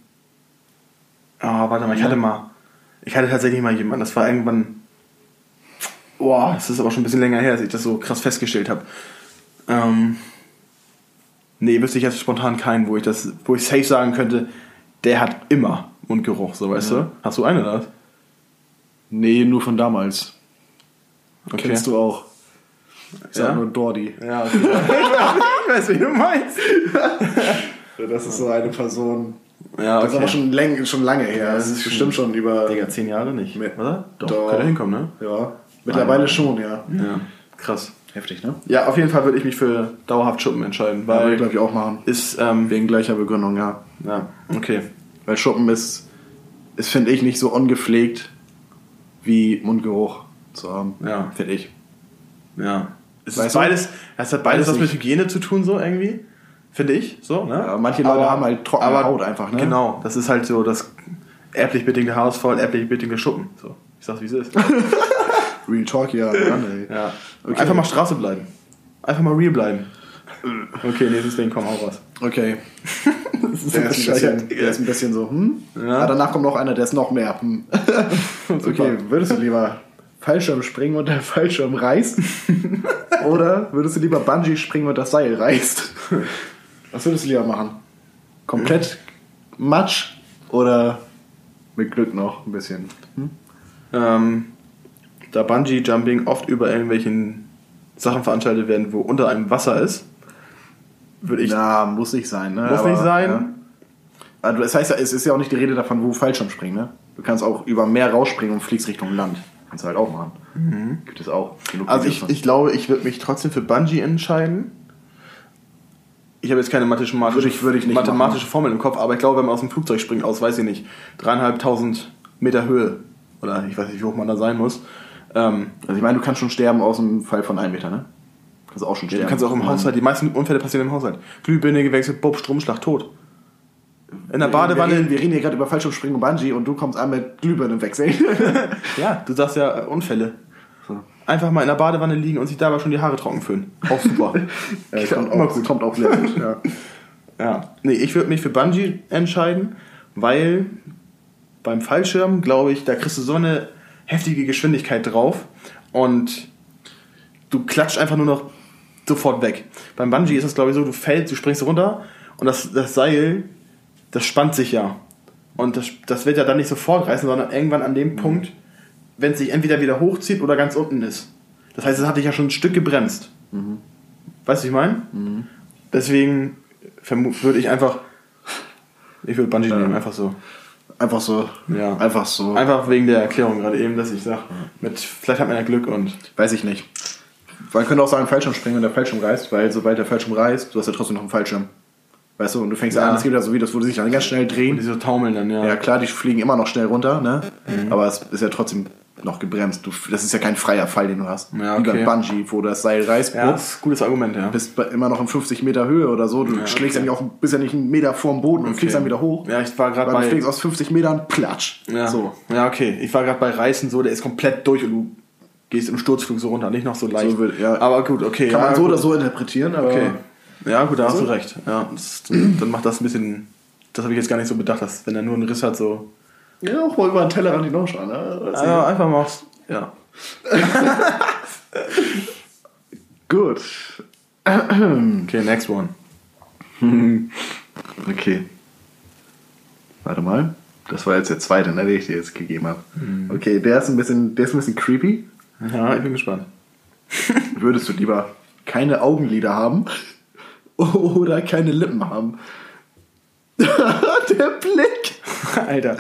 Ah, warte mal, ich hatte mal. Ich hatte tatsächlich mal jemanden, das war irgendwann. Boah, das ist aber schon ein bisschen länger her, dass ich das so krass festgestellt habe. Ähm. Nee, wüsste ich jetzt spontan keinen, wo ich das, wo ich safe sagen könnte, der hat immer Mundgeruch, so weißt du? Hast du einen oder was?
Nee, nur von damals.
Okay.
Kennst du auch. Ich sag
Ja?
nur Dordi.
Ja, okay. ich weiß, wie du meinst.
Das ist so eine Person.
Ja,
Das ist aber schon, läng, schon lange her.
Ja,
das ist bestimmt schon über.
Digga, zehn Jahre nicht.
Mit-
Oder? Doch,
Doch.
könnte hinkommen, ne?
Ja. Mittlerweile
Ah.
schon, ja.
Ja, krass.
Heftig, ne?
Ja, auf jeden Fall würde ich mich für dauerhaft Schuppen entscheiden,
Weil
weil
glaube ich auch machen.
ist, ähm,
Wegen gleicher Begründung, ja.
ja, okay.
Weil Schuppen ist, ist finde ich, nicht so ungepflegt wie Mundgeruch zu haben.
Ja.
Finde ich.
Ja. Es
Weißt
ist beides, es hat beides was mit. Hygiene zu tun, so irgendwie. Finde ich, so, ne?
Ja, manche Leute haben halt trockene Haut einfach, ne?
Genau, das ist halt so das erblich bedingte Haarausfall, erblich bedingte Schuppen. So, ich sag's wie es ist.
Real Talk an Rand, ey.
ja.
Okay.
Einfach mal Straße bleiben. Einfach mal real bleiben. Okay, nächstes Ding, komm, auch was.
Okay.
Das ist
Der ist, ein bisschen, der ist ein bisschen so, hm?
Ja.
Ah, danach kommt noch einer, der ist noch mehr, hm. Okay, würdest du lieber Fallschirm springen und der Fallschirm reißt? Oder würdest du lieber Bungee springen und das Seil reißt? Was würdest du lieber machen? Komplett Matsch oder mit Glück noch ein bisschen? Hm?
Ähm, da Bungee Jumping oft über irgendwelchen Sachen veranstaltet werden, wo unter einem Wasser ist, würde ich.
Na, muss nicht sein, ne?
muss nicht sein.
Ja. Also das heißt ja, es ist ja auch nicht die Rede davon, wo Fallschirm springen, ne? Du kannst auch über Meer rausspringen und fliegst Richtung Land. Kannst du halt auch machen. Gibt es auch. Genug
Also ich, ich glaube, ich würde mich trotzdem für Bungee entscheiden. Ich habe jetzt keine mathematische,
Würde ich- würde ich
mathematische Formel im Kopf, aber ich glaube, wenn man aus dem Flugzeug springt, aus, weiß ich nicht, dreieinhalbtausend Meter Höhe, oder ich weiß nicht, wie hoch man da sein muss, ähm,
Also ich meine, du kannst schon sterben aus dem Fall von einem Meter, ne? Kannst auch schon
du
sterben.
kannst auch im Haushalt, die meisten Unfälle passieren im Haushalt. Glühbirne gewechselt, Bob, Stromschlag, tot. In der
Wir
Badewanne,
reden, wir reden hier gerade über Fallschirmspringen und Bungee und du kommst an mit Glühbirnen wechseln.
ja, du sagst ja äh, Unfälle. Einfach mal in der Badewanne liegen und sich dabei schon die Haare trocken föhnen. Auch super.
Äh, kommt, auch, kommt auch sehr gut. Ja.
Ja, nee, ich würde mich für Bungee entscheiden, weil beim Fallschirm, glaube ich, da kriegst du so eine heftige Geschwindigkeit drauf und du klatscht einfach nur noch sofort weg. Beim Bungee ist es, glaube ich, so, du fällst, du springst runter und das, das Seil, das spannt sich ja. Und das, das wird ja dann nicht sofort reißen, sondern irgendwann an dem Punkt, wenn es sich entweder wieder hochzieht oder ganz unten ist. Das heißt, es hat dich ja schon ein Stück gebremst. Weißt du, ich meine? Deswegen vermu- würde ich einfach. Ich würde Bungee nehmen, einfach so.
Einfach so.
Ja.
Einfach so.
Einfach wegen der Erklärung gerade eben, dass ich sage, mit vielleicht hat man ja Glück und.
Weiß ich nicht. Man könnte auch sagen, Fallschirm springen, wenn der Fallschirm reißt, weil sobald der Fallschirm reißt, du hast ja trotzdem noch einen Fallschirm. Weißt du, und du fängst
Ja.
an, es gibt ja so Videos, wo die sich dann ganz schnell
Und
drehen.
die so taumeln dann, ja.
Ja, klar, die fliegen immer noch schnell runter, ne?
Mhm.
Aber es ist ja trotzdem noch gebremst. Du, das ist ja kein freier Fall, den du hast.
Ja,
Wie
okay.
beim Bungee, wo das Seil reißt,
Ja, das ist ein gutes Argument, ja.
bist bei- immer noch in 50 Meter Höhe oder so. Du
Ja,
schlägst ja
okay.
nicht auf, bist ja nicht einen Meter vorm Boden und
Okay.
fliegst dann wieder hoch.
Ja, ich war gerade
Weil du
bei.
fliegst aus 50 Metern, platsch.
Ja.
So.
ja, okay. Ich war gerade bei Reißen so, der ist komplett durch und du gehst im Sturzflug so runter, nicht noch so leicht.
So wird- ja.
Aber gut, okay.
Kann man so
gut.
oder so interpretieren, aber
Okay. Ja, gut, da hast
Also?
du recht. Ja, das, dann macht das ein bisschen. Das habe ich jetzt gar nicht so bedacht, dass wenn er nur einen Riss hat, so.
ja, auch mal über den Tellerrand hinausschauen. Ne?
Ja, einfach mal. aufs- Ja.
Gut.
Okay, next one.
Okay. Warte mal. Das war jetzt der zweite, ne, den ich dir jetzt gegeben habe. Okay, der ist ein bisschen, der ist ein bisschen creepy.
Ja, ich bin gespannt.
Würdest du lieber keine Augenlider haben oder keine Lippen haben? der Blick.
Alter.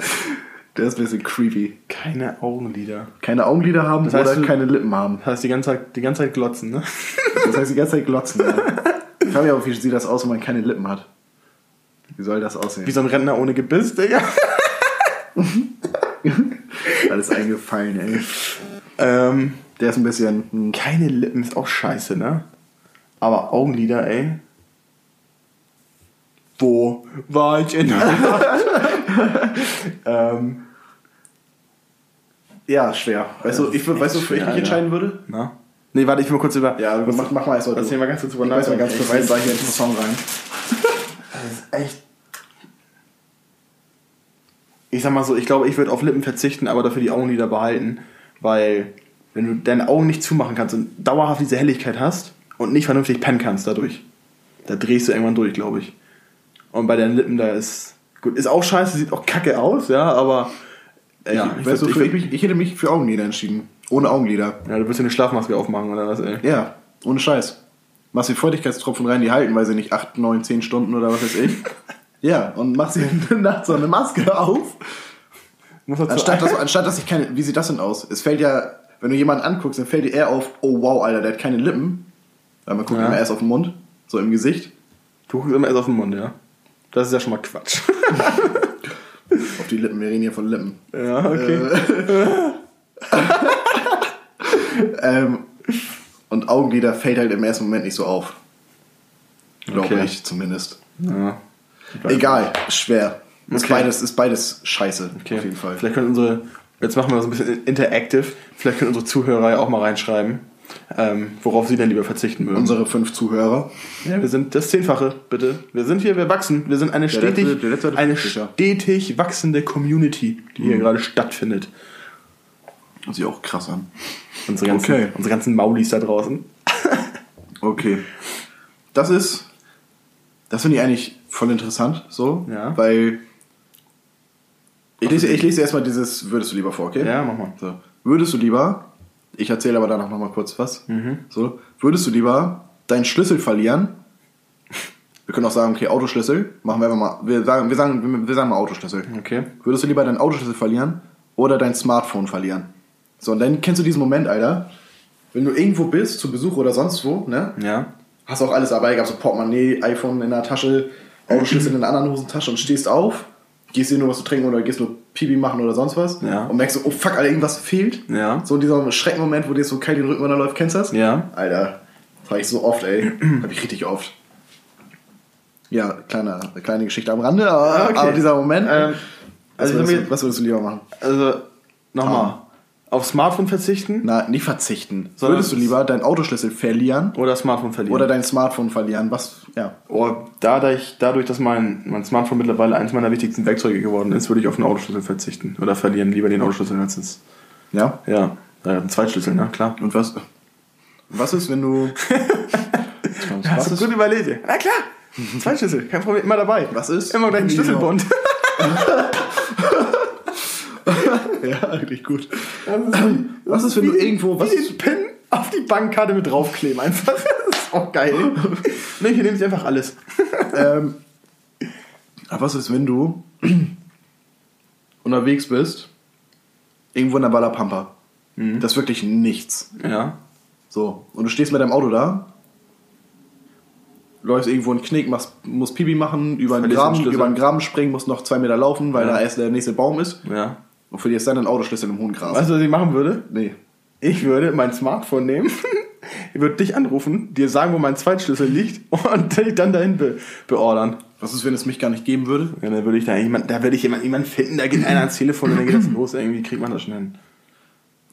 Der ist ein bisschen creepy.
Keine Augenlider.
Keine Augenlider haben
Das heißt,
oder
du-
keine Lippen haben.
Das heißt die ganze Zeit, die ganze Zeit glotzen, ne?
Das heißt die ganze Zeit glotzen. Ja. Ich frage mich aber, wie sieht das aus, wenn man keine Lippen hat? Wie soll das aussehen?
Wie so ein Rentner ohne Gebiss, Digga.
Alles eingefallen, ey.
Ähm,
Der ist ein bisschen. Hm,
keine Lippen ist auch scheiße, ne? Aber Augenlider, ey. Wo war ich in ähm,
ja, schwer. Weißt du, ich, weißt du, wofür ich mich entscheiden würde?
Na? Nee, warte, ich will mal kurz über.
Ja, mach, mach mal erst mal.
Mich mal ganz kurz drüber
Ich mal ganz kurz, weil ich in den Song rein.
Das ist echt. Ich sag mal so, ich glaube, ich würde auf Lippen verzichten, aber dafür die Augenlider behalten. Weil, wenn du deine Augen nicht zumachen kannst und dauerhaft diese Helligkeit hast und nicht vernünftig pennen kannst dadurch, da drehst du irgendwann durch, glaube ich. Und bei deinen Lippen, da ist. Gut, ist auch scheiße, sieht auch kacke aus, ja, aber. äh, Ja,
ich, weißt du, für, ich, mich, ich hätte mich für Augenlider entschieden. Ohne Augenlider.
ja, du wirst dir eine Schlafmaske aufmachen oder was, ey.
Ja, ohne Scheiß. Machst die Feuchtigkeitstropfen rein, die halten, weiß ich nicht, 8, 9, 10 Stunden oder was weiß ich. ja, und machst dir nachts so eine Maske auf.
Muss dazu
Anstatt dass, anstatt dass ich keine. Wie sieht das denn aus? Es fällt ja, wenn du jemanden anguckst, dann fällt dir eher auf, oh wow, Alter, der hat keine Lippen. Weil man guckt
Ja.
immer erst auf den Mund, so im Gesicht.
Du guckst immer erst auf den Mund, ja. Das ist ja schon mal Quatsch.
Auf die Lippen, wir reden hier von Lippen.
ja, okay.
Ähm, und Augenlider fällt halt im ersten Moment nicht so auf. Glaube
Okay.
ich zumindest.
Ja.
Egal, schwer. Ist,
Okay.
beides, ist beides scheiße,
Okay.
auf jeden Fall.
Vielleicht können unsere, jetzt machen wir das ein bisschen interactive, vielleicht können unsere Zuhörer ja auch mal reinschreiben, ähm, worauf sie denn lieber verzichten würden.
Unsere fünf Zuhörer.
ja, wir sind das Zehnfache, bitte. Wir sind hier, wir wachsen. Wir sind eine
Der
stetig,
letzte- letzte
eine
50, ja.
stetig wachsende Community, die
Mhm.
hier gerade stattfindet.
Hört sich auch krass an.
Unsere ganzen,
Okay.
unsere ganzen Maulis da draußen.
Okay. Das ist, das finde ich eigentlich voll interessant, so,
Ja.
weil ich lese, ich lese erstmal dieses Würdest du lieber vor, okay?
Ja, mach mal.
So. Würdest du lieber, ich erzähle aber danach nochmal kurz was,
Mhm.
so, würdest du lieber deinen Schlüssel verlieren? Wir können auch sagen, okay, Autoschlüssel, machen wir einfach mal, wir sagen, wir sagen, wir sagen mal Autoschlüssel.
Okay.
Würdest du lieber deinen Autoschlüssel verlieren oder dein Smartphone verlieren? So, und dann kennst du diesen Moment, Alter, wenn du irgendwo bist, zu Besuch oder sonst wo, ne?
Ja.
Hast auch alles dabei, gab so Portemonnaie, iPhone in der Tasche, Autoschlüssel in der anderen Hosentasche und stehst auf, gehst dir nur was zu trinken oder gehst nur Pipi machen oder sonst was
Ja.
und merkst so, oh fuck, Alter, irgendwas fehlt.
Ja.
So in diesem Schreckmoment, wo dir so kalt den Rücken runterläuft, kennst du das?
Ja.
Alter, das habe ich so oft, ey. Hab ich richtig oft. Ja, kleine, kleine Geschichte am Rande, aber,
Okay.
aber dieser Moment.
Ähm,
was,
also
würdest
wenn
du, was würdest du lieber machen?
Also, nochmal. Auf Smartphone verzichten
Na, nicht verzichten.
Sondern
würdest du
es-
lieber deinen Autoschlüssel verlieren
oder Smartphone verlieren?
oder dein Smartphone verlieren? Was, ja.
Oh, dadurch, dadurch, dass mein, mein Smartphone mittlerweile eines meiner wichtigsten Werkzeuge geworden ist, würde ich auf einen Autoschlüssel verzichten. Oder verlieren. Lieber den Autoschlüssel als das.
Ja?
Ja, ja einen Zweitschlüssel, ne? Klar.
Und was, was ist, wenn du. was,
Hast du
ist,
gut überlegt? Na klar. Zweitschlüssel, kein Problem, immer dabei.
was ist?
Immer gleich ein. Schlüsselbund.
Ja, richtig gut. Was ist, wenn du irgendwo. Was ist,
den Pin auf die Bankkarte mit draufkleben einfach. Das ist auch geil. ne, hier nehme ich einfach alles.
ähm, aber was ist, wenn du unterwegs bist, irgendwo in der Ballerpampa? Das ist wirklich nichts.
Ja.
So, und du stehst mit deinem Auto da, läufst irgendwo einen Knick, machst, musst Pipi machen, über einen, Graben, über einen Graben springen, musst noch zwei Meter laufen, weil
Ja.
da erst der nächste Baum ist
Ja.
Und verlierst dann deinen Autoschlüssel im hohen Gras.
Weißt du, was ich machen würde?
Nee.
Ich würde mein Smartphone nehmen, ich würde dich anrufen, dir sagen, wo mein Zweitschlüssel liegt und dich dann dahin be beordern.
Was ist, wenn es mich gar nicht geben würde?
Ja, dann würde ich da jemand, da würde ich jemand, jemand finden, da geht einer ans Telefon und dann geht das los. Irgendwie kriegt man das schon hin.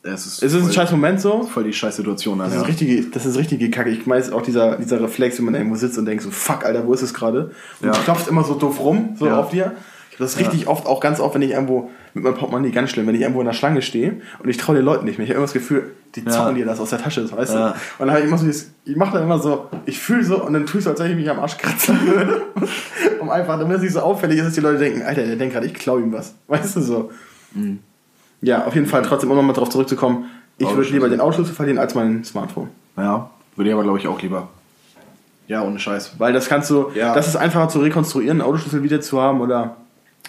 Es ist,
Ist es ein
voll,
scheiß Moment so?
voll die scheiß Situation
Das
ja.
ist richtige, das ist richtige Kacke. Ich meine auch dieser, dieser Reflex, wenn man irgendwo sitzt und denkt so, fuck, Alter, wo ist es gerade? Und
Ja.
du klopfst immer so doof rum, so
Ja.
auf dir. Das richtig oft, auch ganz oft, wenn ich irgendwo, mit meinem Portemonnaie ganz schlimm, wenn ich irgendwo in der Schlange stehe und ich traue den Leuten nicht mehr. Ich habe immer das Gefühl, die
Ja.
zaubern dir das aus der Tasche, so, weißt
Ja.
du? Und dann habe ich immer so, dieses, ich mache dann immer so, ich fühle so und dann tue ich so, als wenn ich mich am Arsch kratzen würde. um einfach, damit es nicht so auffällig ist, dass die Leute denken, Alter, der denkt gerade, ich klaue ihm was. Weißt du so?
Mhm.
Ja, auf jeden Fall trotzdem, um nochmal darauf zurückzukommen, ich würde lieber den Autoschlüssel verlieren als mein Smartphone.
Ja, würde ich aber, glaube ich, auch lieber. Ja, ohne Scheiß.
Weil das kannst du,
Ja.
das ist einfacher zu rekonstruieren, einen Autoschlüssel wieder zu haben oder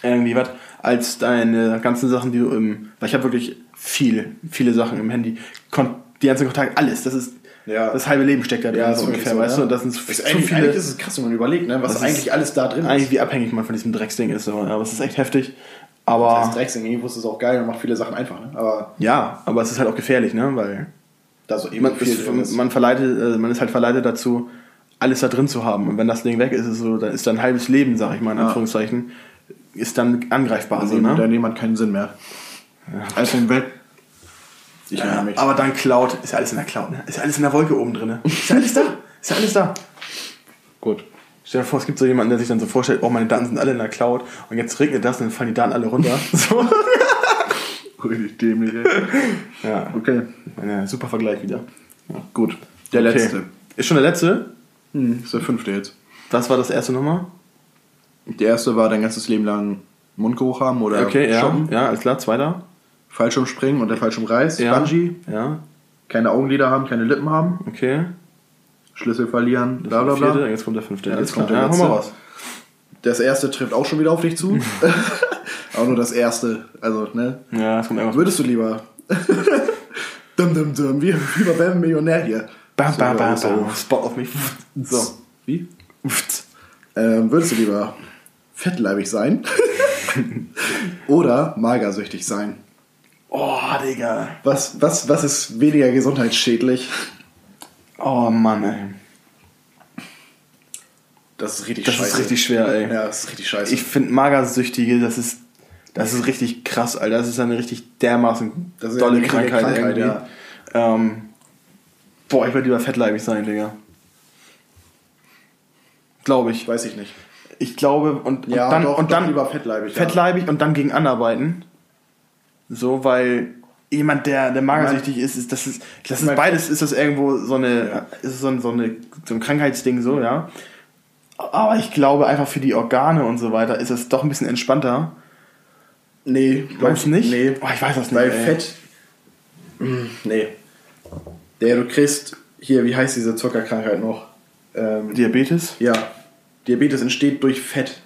irgendwie was, als deine ganzen Sachen, die du im, weil ich habe wirklich viel, viele Sachen im Handy, Kon die ganzen Kontakte, alles, das ist,
Ja.
das halbe Leben steckt da drin,
Ja,
so ungefähr,
so,
weißt
ja.
du, das sind
Ist
zu
eigentlich,
viele,
eigentlich ist es krass, wenn man überlegt, ne, was
Das
eigentlich alles da drin
eigentlich
ist.
wie abhängig man von diesem Drecksding ist, so, aber es ist echt heftig,
Das
aber,
heißt, Drecksding, irgendwo ist es auch geil und macht viele Sachen einfach, ne? Aber
ja, aber es ist halt auch gefährlich, ne, weil
da so eben
man, ist, man verleitet, äh, man ist halt verleitet dazu, alles da drin zu haben. Und wenn das Ding weg ist, ist so, dann ist dein halbes Leben, sag ich mal, in. Anführungszeichen, ist dann angreifbar.
Also,
so,
ne?
ne?
Da nimmt keinen Sinn mehr. Alles in weg. Ich
Ja,
mich.
aber dann Cloud, ist ja alles in der Cloud, ne? Ist ja alles in der Wolke oben drin. Ne? Ist ja alles da. Ist ja alles da.
Gut.
Stell dir vor, es gibt so jemanden, der sich dann so vorstellt, oh, meine Daten sind alle in der Cloud und jetzt regnet das und dann fallen die Daten alle runter. So.
Richtig dämlich, ey.
Ja,
Okay.
ja, super Vergleich wieder.
Gut. Der
Okay.
letzte.
Ist schon der letzte?
Hm, ist der fünfte jetzt.
Was war das erste nochmal?
Der erste war dein ganzes Leben lang Mundgeruch haben oder
Okay, ja.
shoppen.
Ja, alles klar. Zweiter?
Fallschirmspringen und der Fallschirmreiß.
Ja.
Bungee.
Ja,
Keine Augenlider haben, keine Lippen haben.
okay.
Schlüssel verlieren.
Das
Bla bla
vierte,
bla.
jetzt kommt der fünfte.
Jetzt
Alles
kommt
klar.
der
Ja,
letzte.
raus.
Das erste trifft auch schon wieder auf dich zu. Aber nur das erste. Also, ne?
Ja, es kommt irgendwas.
Würdest du lieber. dum, dum, dum. Wie, wie bei wird Millionär hier.
Bam, bam, bam, bam. Spot auf mich. So.
Wie? Ähm, würdest du lieber fettleibig sein oder magersüchtig sein?
Oh, Digga.
Was, was, was ist weniger gesundheitsschädlich?
Oh, Mann, ey.
Das ist richtig
Das
scheiße.
ist richtig schwer, ey.
Ja, das ist richtig scheiße.
Ich finde Magersüchtige, das ist, das ist richtig krass, Alter. Das ist eine richtig dermaßen
Das ist
dolle
eine richtige
Krankheit,
Krankheit,
irgendwie. Ähm, boah, ich würde lieber fettleibig sein, Digga. Glaube ich.
Weiß ich nicht.
Ich glaube, und, und
Ja,
dann,
doch,
und
doch
dann
lieber fettleibig.
fettleibig und dann gegen anarbeiten. So, weil jemand, der, der magersüchtig ist, ist, das ist, das ist beides, ist das irgendwo so eine,
Ja.
ist so ein, so eine, so ein Krankheitsding, so, ja. Aber ich glaube einfach für die Organe und so weiter ist es doch ein bisschen entspannter.
Ja. Nee,
Glaubst du nicht?
Nee.
Oh, ich weiß das nicht.
Weil
ey.
Fett. Mm, Nee. Der, du kriegst. Hier, wie heißt diese Zuckerkrankheit noch? Ähm,
Diabetes?
ja. Diabetes entsteht durch Fett.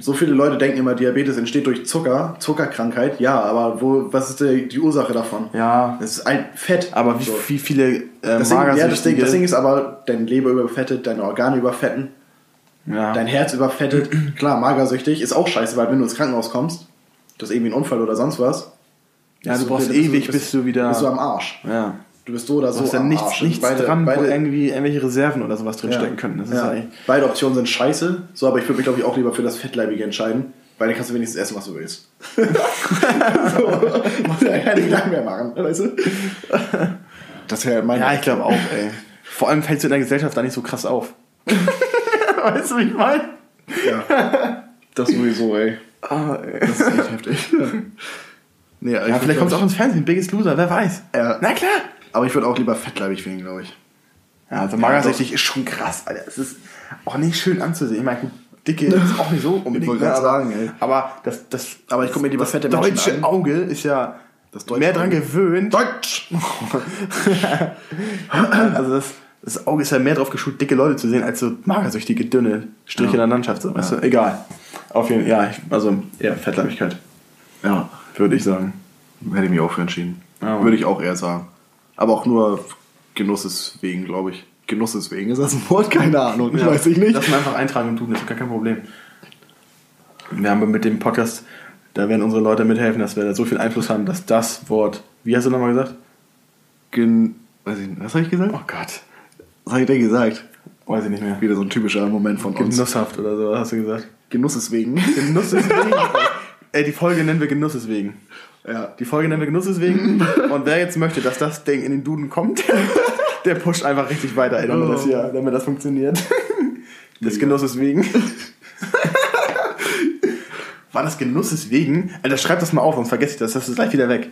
So viele Leute denken immer, Diabetes entsteht durch Zucker, Zuckerkrankheit. Ja, aber wo, was ist die, die Ursache davon?
Ja.
Das ist ein Fett.
Aber wie,
So.
wie viele äh,
Das Ding, ja, das, Ding,
Magersüchtige...
das Ding ist aber, dein Leber überfettet, deine Organe überfetten,
ja.
dein Herz überfettet. Klar, magersüchtig ist auch scheiße, weil wenn du ins Krankenhaus kommst, das ist irgendwie ein Unfall oder sonst was.
ja,
bist
du brauchst
bist
ewig, bis du wieder...
Bist du am Arsch.
ja.
Du bist so oder
Du
so
hast ja nichts,
Arsch.
nichts
beide,
dran, wo
beide,
irgendwie irgendwelche Reserven oder sowas drinstecken könnten. Das ist
ja. beide Optionen sind scheiße, so, aber ich würde mich, glaube ich, auch lieber für das Fettleibige entscheiden, weil dann kannst du wenigstens essen, was du willst. so, musst dir ja keine Gedanken mehr machen, weißt du? Das wäre mein...
Ja, ich glaube auch, ey. Vor allem fällst du in der Gesellschaft da nicht so krass auf. weißt du, wie ich meine?
Ja. Das sowieso, ey.
Ah, ey.
Das ist echt heftig. Nee,
Ja, vielleicht kommt es auch ins Fernsehen, Biggest Loser, wer weiß.
Ja.
Na klar.
Aber ich würde auch lieber fettleibig wählen, glaube ich.
Ja, also magersüchtig ist schon krass, Alter. Es ist auch nicht schön anzusehen. Ich meine, gut, dicke ist auch nicht so unbedingt.
wollte
ne, aber,
sagen, ey.
aber das, das,
Aber ich guck mir lieber
das
fette Menschen
deutsche
an.
Auge ist ja mehr dran
Auge.
gewöhnt.
Deutsch!
Also das, das Auge ist ja mehr drauf geschult, dicke Leute zu sehen, als so magersüchtige, dünne Striche in der Landschaft. So, weißt du? Egal. Auf jeden Fall, ja, ich, also eher Fettleibigkeit,
Ja,
würde ich sagen.
hätte ich mich auch für entschieden.
Ja.
Würde ich auch eher sagen. Aber auch nur Genusses wegen, glaube ich. Genusses wegen, ist das ein Wort? Keine Ahnung,
Ja,
weiß ich nicht.
Lass mal einfach eintragen und tun, das ist gar kein Problem. Wir haben mit dem Podcast, da werden unsere Leute mithelfen, dass wir da so viel Einfluss haben, dass das Wort, wie hast du nochmal gesagt?
Gen weiß ich nicht. Was habe ich gesagt?
Oh Gott,
Was habe ich denn gesagt?
weiß ich nicht mehr.
Wieder so ein typischer Moment von uns.
Genusshaft oder so, hast du gesagt?
Genusses wegen.
Genusseswegen. Ey, die Folge nennen wir Genusseswegen.
ja.
Die Folge nennen wir Genusseswegen. Und wer jetzt möchte, dass das Ding in den Duden kommt, der pusht einfach richtig weiter, ey, damit, das, hier, damit das funktioniert. Des. Genusses wegen. War das Genusses wegen? Alter, schreib das mal auf, sonst vergesse ich das. Das ist gleich wieder weg.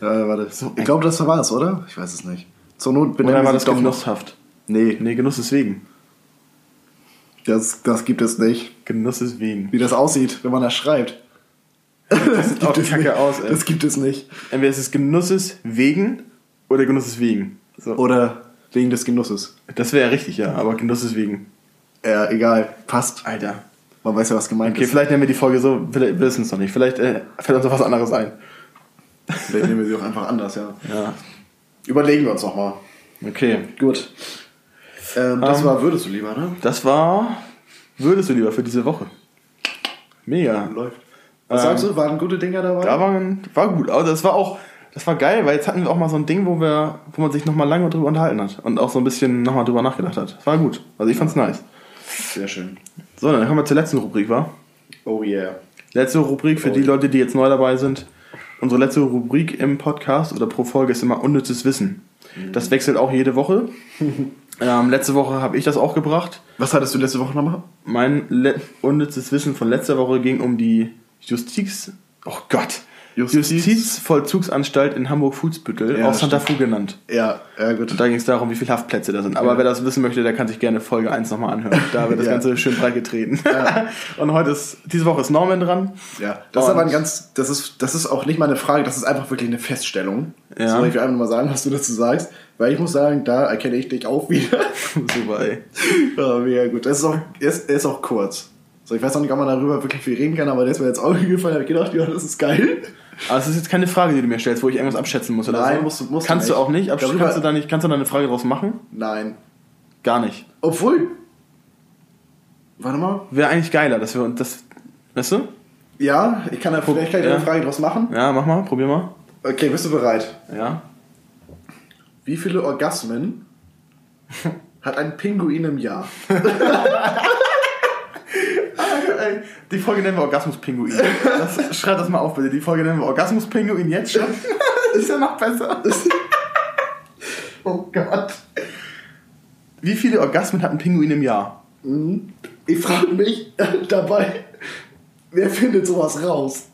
Ja, warte. ich glaube, das war es, oder? Ich weiß es nicht. Zur Not
Oder
wir
war das
doch
genusshaft?
Nee,
Nee, Genuss wegen.
das, das gibt es nicht.
Genuss wegen.
Wie das aussieht, wenn man das schreibt.
Das sieht auch kacke
nicht.
aus, ey.
Das gibt es nicht.
Entweder ist es Genusses wegen oder Genusses wegen. So.
Oder wegen des Genusses.
Das wäre ja richtig, ja, aber Genusses wegen.
Ja, egal. Passt.
Alter.
Man weiß ja, was gemeint
Okay,
ist.
vielleicht nennen wir die Folge so, vielleicht wissen es noch nicht. Vielleicht äh, fällt uns noch was anderes ein.
Vielleicht nehmen wir sie auch einfach anders, ja.
Ja.
Überlegen wir uns noch mal.
Okay.
Gut. Ähm, das
Ähm,
war Würdest du lieber, ne?
Das war. Würdest du lieber für diese Woche? Mega.
Läuft. Was
Ähm,
sagst du? Waren gute Dinger dabei?
Da war, war gut. Aber das war auch. Das war geil, weil jetzt hatten wir auch mal so ein Ding, wo wir, wo man sich nochmal lange drüber unterhalten hat und auch so ein bisschen nochmal drüber nachgedacht hat. Das war gut. Also ich fand's nice.
Sehr schön.
So, dann kommen wir zur letzten Rubrik, wa?
Oh yeah.
Letzte Rubrik für
Oh
die
ja.
Leute, die jetzt neu dabei sind. Unsere letzte Rubrik im Podcast oder pro Folge ist immer unnützes Wissen.
Mhm.
Das wechselt auch jede Woche. ähm, letzte Woche habe ich das auch gebracht.
Was hattest du letzte Woche nochmal?
Mein le unnützes Wissen von letzter Woche ging um die Justiz. Oh Gott.
Justiz-
Justizvollzugsanstalt in Hamburg-Fußbüttel,
Ja,
auch Santa Fu genannt.
Ja, ja gut.
Und da ging es darum, wie viele Haftplätze da sind. Aber wer das wissen möchte, der kann sich gerne Folge 1 nochmal anhören. Da wird das
Ja.
Ganze schön breit getreten. Und heute ist, diese Woche ist Norman dran.
Ja, das ist
Und-
aber ein ganz, das ist, das ist auch nicht mal eine Frage, das ist einfach wirklich eine Feststellung.
Ja.
Soll ich einfach mal sagen, was du dazu sagst? Weil ich muss sagen, da erkenne ich dich auch wieder.
Super, ey.
oh, mega gut. Das ist auch, ist, ist auch kurz. So, ich weiß auch nicht, ob man darüber wirklich viel reden kann, aber der ist mir jetzt auch gefallen. habe ich gedacht, ja, das ist geil.
Aber es ist jetzt keine Frage, die du mir stellst, wo ich irgendwas abschätzen muss oder
Nein,
so.
musst du- musst
kannst du
nicht.
auch nicht. Absch
Darüber-
kannst du da nicht. Kannst du da eine Frage draus machen?
Nein.
Gar nicht.
Obwohl. Warte mal.
Wäre eigentlich geiler, dass wir uns das. Weißt du?
Ja, ich kann da vielleicht kann ich da
Ja.
eine Frage draus machen.
Ja, mach mal, probier mal.
Okay, bist du bereit?
Ja.
Wie viele Orgasmen hat ein Pinguin im Jahr?
Ey, Die Folge nennen wir Orgasmus-Pinguin. Schreib das mal auf, bitte. Die Folge nennen wir Orgasmus-Pinguin jetzt schon. Ist ja noch besser. Oh Gott. Wie viele Orgasmen hat ein Pinguin im Jahr?
Ich frage mich dabei, wer findet sowas raus?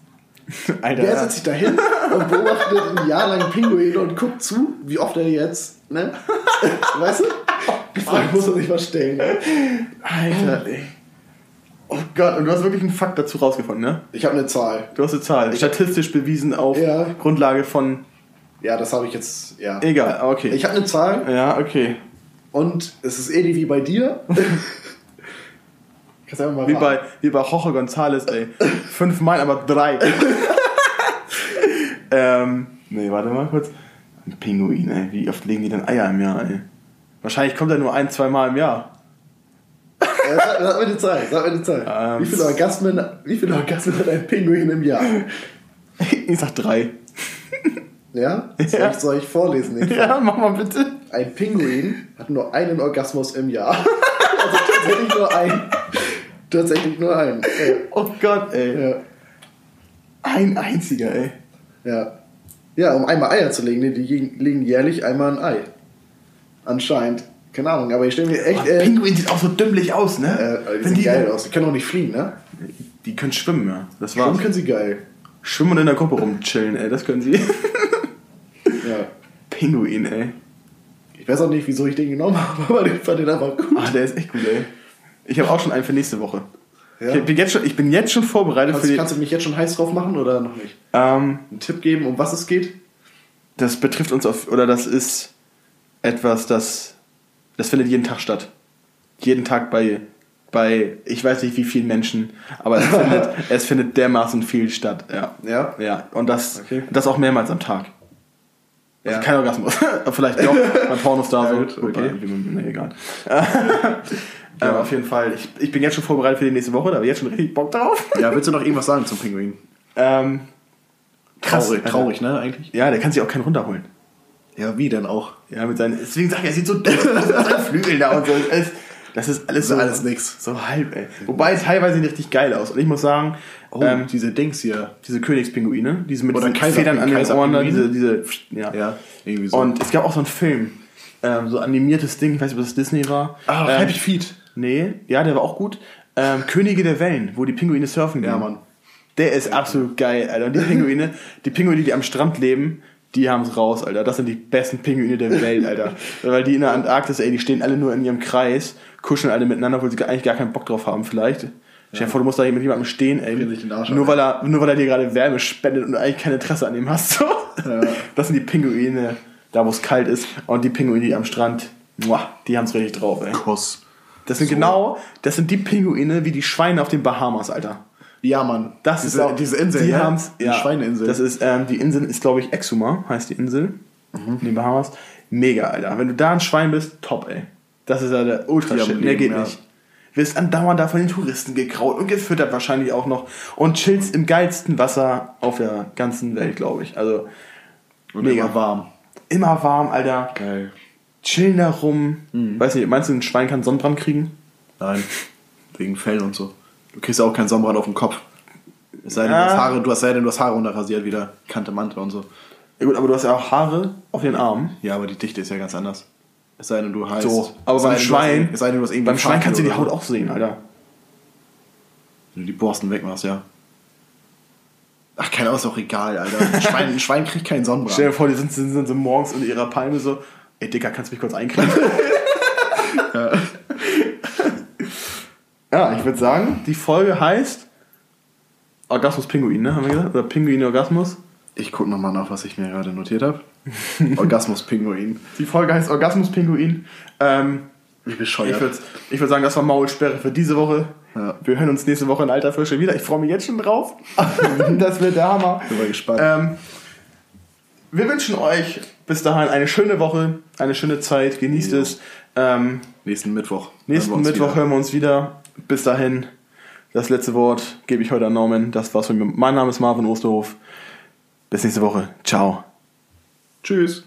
Alter.
Wer setzt sich da hin und beobachtet ein Jahr lang Pinguine und guckt zu, wie oft er jetzt, ne? Weißt du? Die Frage muss man sich. Ne?
Alter, ey. Oh Gott, und du hast wirklich einen Fakt dazu rausgefunden, ne?
Ich habe eine Zahl.
Du hast eine Zahl. Statistisch bewiesen auf
Ja.
Grundlage von.
Ja, das habe ich jetzt, ja.
Egal, okay.
Ich habe eine Zahl
ja, okay.
und es ist ähnlich wie bei dir. Kannst einfach mal
Wie
raten.
bei, wie bei Jorge González, ey. Fünf Mal, aber drei. ähm, nee, warte mal kurz. Ein Pinguin, ey. Wie oft legen die denn Eier im Jahr, ey? Wahrscheinlich kommt er nur ein, zwei Mal im Jahr.
Ja, sag, sag mir die Zahl, sag mir die Zahl.
Ähm,
wie, viele Orgasmen, wie viele Orgasmen hat ein Pinguin im Jahr?
Ich sag drei.
Ja? Soll,
Ja.
Ich, soll ich vorlesen? Den
Ja, mach mal bitte.
Ein Pinguin hat nur einen Orgasmus im Jahr. also tatsächlich nur einen. Tatsächlich nur einen.
Oh Gott, ey.
Ja.
Ein einziger, ey.
Ja. Ja, um einmal Eier zu legen, ne, die legen jährlich einmal ein Ei. Anscheinend. Keine Ahnung, aber ich stelle mir echt.
Oh,
Äh,
Pinguin sieht auch so dümmlich aus, ne?
äh, die
Wenn
sehen geil aus. Die können auch nicht fliegen, ne?
Die können schwimmen, ja. Das war's.
können sie geil?
Schwimmen und in der Gruppe rumchillen, ey. Das können sie.
Ja.
Pinguin, ey.
Ich weiß auch nicht, wieso ich den genommen habe, aber ich fand den einfach gut.
Ah, der ist echt gut, ey. Ich habe auch schon einen für nächste Woche.
Ja.
Ich, bin jetzt schon, ich bin jetzt schon vorbereitet für
Kannst,
die.
kannst du mich jetzt schon heiß drauf machen oder noch nicht?
Ähm,
Einen Tipp geben, um was es geht?
das betrifft uns auf, oder das ist etwas, das, das findet jeden Tag statt. Jeden Tag bei, bei, ich weiß nicht wie vielen Menschen, aber es findet, es findet dermaßen viel statt, ja.
Ja?
Ja, und das,
Okay.
das auch mehrmals am Tag. Also
Ja.
kein Orgasmus. Vielleicht doch, beim Pornostar
Ja,
so.
gut, okay.
Nee, egal. Aber auf jeden Fall, ich, ich bin jetzt schon vorbereitet für die nächste Woche, da habe ich jetzt schon richtig Bock drauf.
Ja, willst du noch irgendwas sagen zum Pinguin?
Ähm, krass.
Traurig, traurig, ne, eigentlich?
Ja, der kann sich auch keinen runterholen.
Ja, wie denn auch?
Ja, mit seinen, deswegen sag ich, er sieht so dumm aus mit seinen Flügeln da und so. Das ist alles so.
Alles nix.
So halb, ey. Wobei es teilweise sieht richtig geil aus. Und ich muss sagen,
Oh,
ähm,
diese Dings hier.
diese Königspinguine, diese mit
Oder
diesen
Kaiser-
Federn an den Ohren, da, diese, diese, ja.
Ja, irgendwie so.
Und es gab auch so einen Film, ähm, so animiertes Ding, ich weiß nicht, ob das Disney war.
ah,
ähm,
Happy Feet.
Nee, ja, der war auch gut. Ähm, Könige der Wellen, wo die Pinguine surfen
Ja,
gehen.
Mann.
Der ist absolut geil, Alter. Und die Pinguine, die Pinguine, die am Strand leben, die haben's raus, Alter. Das sind die besten Pinguine der Welt, Alter. Weil die in der Antarktis, ey, die stehen alle nur in ihrem Kreis, kuscheln alle miteinander, obwohl sie eigentlich gar keinen Bock drauf haben, vielleicht. Stell dir vor, du musst da mit jemandem stehen, ey.
Arsch
Nur weil, er, nur weil er dir gerade Wärme spendet und du eigentlich kein Interesse an ihm hast. So. Das sind die Pinguine, da wo es kalt ist. Und die Pinguine, die am Strand, muah, die haben's richtig drauf, ey.
Kuss.
Das sind genau, das sind die Pinguine wie die Schweine auf den Bahamas, Alter.
Ja, Mann.
Das
diese,
ist auch,
diese Insel,
die
ne?
haben's,
Die
ja,
Schweineinsel.
Das ist, ähm, die Insel ist, glaube ich, Exuma, heißt die Insel. In den Bahamas. Mega, Alter. Wenn du da ein Schwein bist, top, ey. Das ist ja der ultra shit. Mehr geht
ja.
nicht. Wirst andauernd da von den Touristen gekraut und gefüttert wahrscheinlich auch noch. Und chillst im geilsten Wasser auf der ganzen Welt, glaube ich. Also,
Und
mega.
immer warm.
immer warm, Alter.
Geil.
Chillen da rum.
Mhm.
Weiß nicht, meinst du, ein Schwein kann Sonnenbrand kriegen?
Nein. Wegen Fell und so. Du kriegst ja auch keinen Sonnenbrand auf dem Kopf. Es sei denn,
Ja.
du hast Haare, du hast, sei denn, du hast Haare runterrasiert wieder. Kante Mantel und so.
Ja gut, aber du hast ja auch Haare auf den Armen.
Ja, aber die Dichte ist ja ganz anders. Es sei denn, du heißt.
So, aber beim Schwein,
Es sei denn, du hast irgendwie
beim Schwein kannst du die Haut auch sehen, Alter.
Wenn du die Borsten wegmachst, ja. Ach, keine Ahnung, ist auch egal, Alter. Ein Schwein, ein Schwein kriegt keinen
Stell dir
Sonnenbrand.
vor, die sind, sind, sind so morgens in ihrer Palme so, ey Dicker, kannst du mich kurz einkriegen? ja, ich würde sagen, die Folge heißt Orgasmus Pinguin, ne? Haben wir gesagt? Oder Pinguin Orgasmus?
Ich guck nochmal nach, was ich mir gerade notiert habe. Orgasmus-Pinguin.
Die Folge heißt Orgasmus Pinguin. Ähm,
Wie
Ich
bescheuert.
würde ich würd sagen, das war Maulsperre für diese Woche.
Ja.
Wir hören uns nächste Woche in alter Frische wieder. Ich freue mich jetzt schon drauf. das wird der Hammer.
Bin mal gespannt.
Ähm, wir wünschen euch bis dahin eine schöne Woche, eine schöne Zeit. Genießt
Jo.
es. Ähm,
nächsten Mittwoch.
nächsten Mittwoch
wieder.
hören wir uns wieder. Bis dahin, das letzte Wort gebe ich heute an Norman. Das war's von mir. Mein Name ist Marvin Osterhof. Bis nächste Woche. Ciao.
Tschüss.